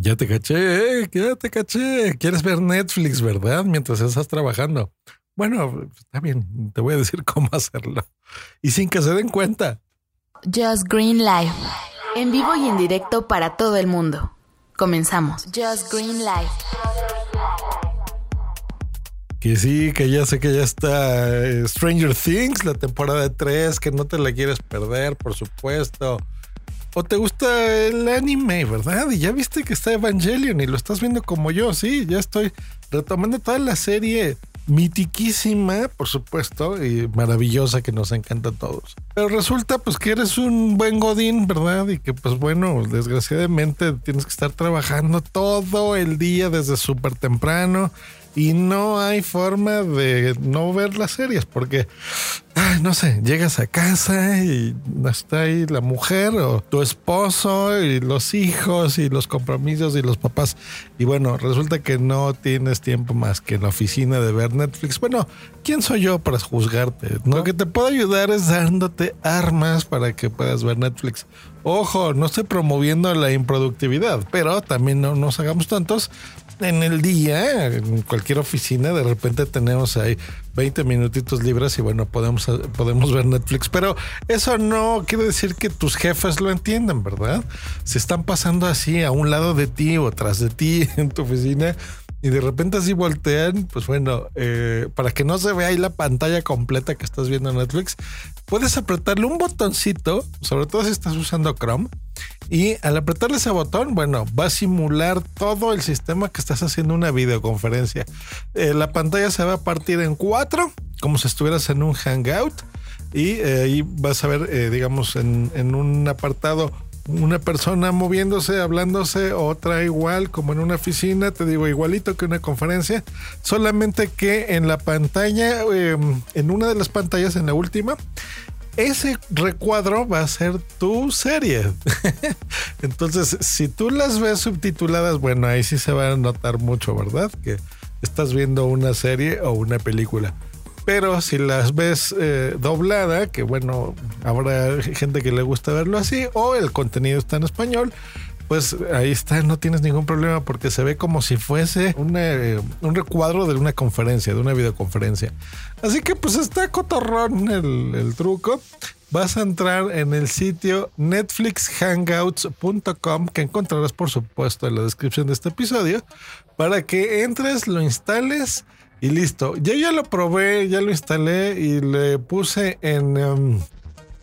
Ya te caché, ya te caché. ¿Quieres ver Netflix, verdad? Mientras estás trabajando. Bueno, está bien, te voy a decir cómo hacerlo. Y sin que se den cuenta. Just Green Life. En vivo y en directo para todo el mundo. Comenzamos. Just Green Life. Que sí, que ya sé que ya está eh, Stranger Things, la temporada 3, que no te la quieres perder, por supuesto. O te gusta el anime, ¿verdad? Y ya viste que está Evangelion y lo estás viendo como yo, sí, ya estoy retomando toda la serie mitiquísima, por supuesto, y maravillosa que nos encanta a todos. Pero resulta pues que eres un buen godín, ¿verdad? Y que pues bueno, desgraciadamente tienes que estar trabajando todo el día desde súper temprano y no hay forma de no ver las series porque, no sé, llegas a casa y está ahí la mujer o tu esposo y los hijos y los compromisos y los papás. Y bueno, resulta que no tienes tiempo más que en la oficina de ver Netflix. Bueno, ¿quién soy yo para juzgarte? Lo que te puedo ayudar es dándote armas para que puedas ver Netflix. Ojo, no estoy promoviendo la improductividad, pero también no nos hagamos tantos en el día, en cualquier oficina, de repente tenemos ahí 20 minutitos libres y bueno, podemos, podemos ver Netflix. Pero eso no quiere decir que tus jefes lo entiendan, ¿verdad? Se están pasando así a un lado de ti o tras de ti en tu oficina y de repente así voltean, pues bueno, eh, para que no se vea ahí la pantalla completa que estás viendo en Netflix, puedes apretarle un botoncito, sobre todo si estás usando Chrome, y al apretarle ese botón, bueno, va a simular todo el sistema que estás haciendo una videoconferencia. Eh, la pantalla se va a partir en cuatro, como si estuvieras en un hangout, y eh, ahí vas a ver, digamos, en, en un apartado una persona moviéndose, hablándose, otra igual, como en una oficina, te digo, igualito que una conferencia, solamente que en la pantalla, em, en una de las pantallas, en la última, ese recuadro va a ser tu serie. Entonces, si tú las ves subtituladas, bueno, ahí sí se va a notar mucho, ¿verdad? Que estás viendo una serie o una película. Pero si las ves eh, doblada, que bueno, habrá gente que le gusta verlo así, o el contenido está en español, pues ahí está, no tienes ningún problema porque se ve como si fuese eh, un recuadro de una conferencia, de una videoconferencia. Así que pues está cotorrón el, el truco. Vas a entrar en el sitio netflixhangouts.com que encontrarás por supuesto en la descripción de este episodio para que entres, lo instales y listo. Yo ya lo probé, ya lo instalé y le puse en em,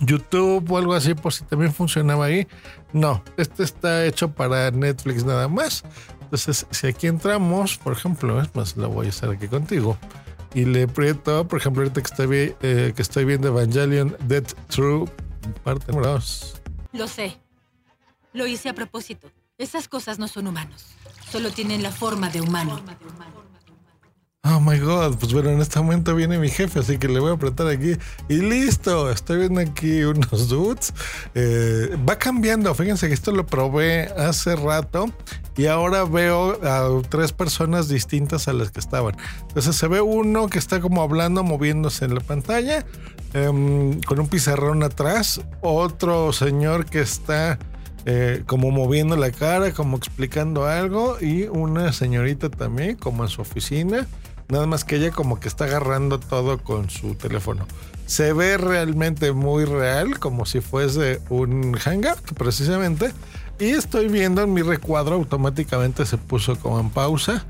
YouTube o algo así por si también funcionaba ahí. No, este está hecho para Netflix nada más. Entonces, si aquí entramos, por ejemplo, es más, lo voy a hacer aquí contigo. Y le aprieto, por ejemplo, ahorita que estoy, eh, que estoy viendo Evangelion Dead True, parte 2. Lo sé. Lo hice a propósito. Esas cosas no son humanos. Solo tienen la forma de humano. Oh my god, pues bueno, en este momento viene mi jefe, así que le voy a apretar aquí y listo. Estoy viendo aquí unos dudes. Eh, va cambiando, fíjense que esto lo probé hace rato y ahora veo a tres personas distintas a las que estaban. Entonces se ve uno que está como hablando, moviéndose en la pantalla, em, con un pizarrón atrás, otro señor que está eh, como moviendo la cara, como explicando algo, y una señorita también, como en su oficina. Nada más que ella como que está agarrando todo con su teléfono. Se ve realmente muy real, como si fuese un hangout, precisamente. Y estoy viendo en mi recuadro, automáticamente se puso como en pausa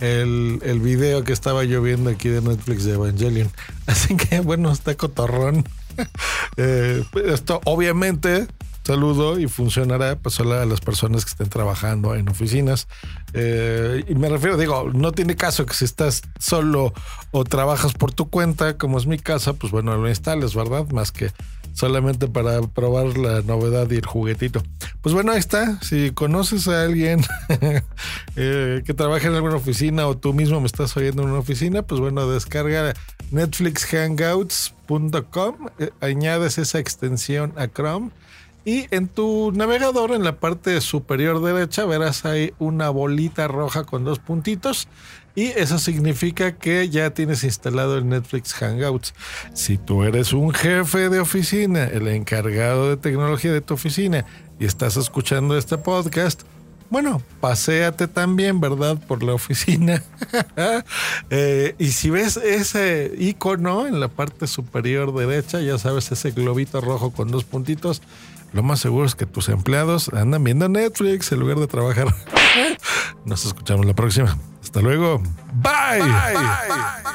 el, el video que estaba yo viendo aquí de Netflix de Evangelion. Así que bueno, está cotorrón. Eh, esto obviamente saludo y funcionará pues solo a las personas que estén trabajando en oficinas. Eh, y me refiero, digo, no tiene caso que si estás solo o trabajas por tu cuenta, como es mi casa, pues bueno, lo instales, ¿verdad? Más que solamente para probar la novedad y el juguetito. Pues bueno, ahí está. Si conoces a alguien eh, que trabaja en alguna oficina o tú mismo me estás oyendo en una oficina, pues bueno, descarga netflixhangouts.com, eh, añades esa extensión a Chrome y en tu navegador, en la parte superior derecha, verás ahí una bolita roja con dos puntitos. Y eso significa que ya tienes instalado el Netflix Hangouts. Si tú eres un jefe de oficina, el encargado de tecnología de tu oficina, y estás escuchando este podcast, bueno, paséate también, ¿verdad? Por la oficina. Eh, y si ves ese icono en la parte superior derecha, ya sabes, ese globito rojo con dos puntitos, lo más seguro es que tus empleados andan viendo Netflix en lugar de trabajar. Nos escuchamos la próxima. Hasta luego. Bye.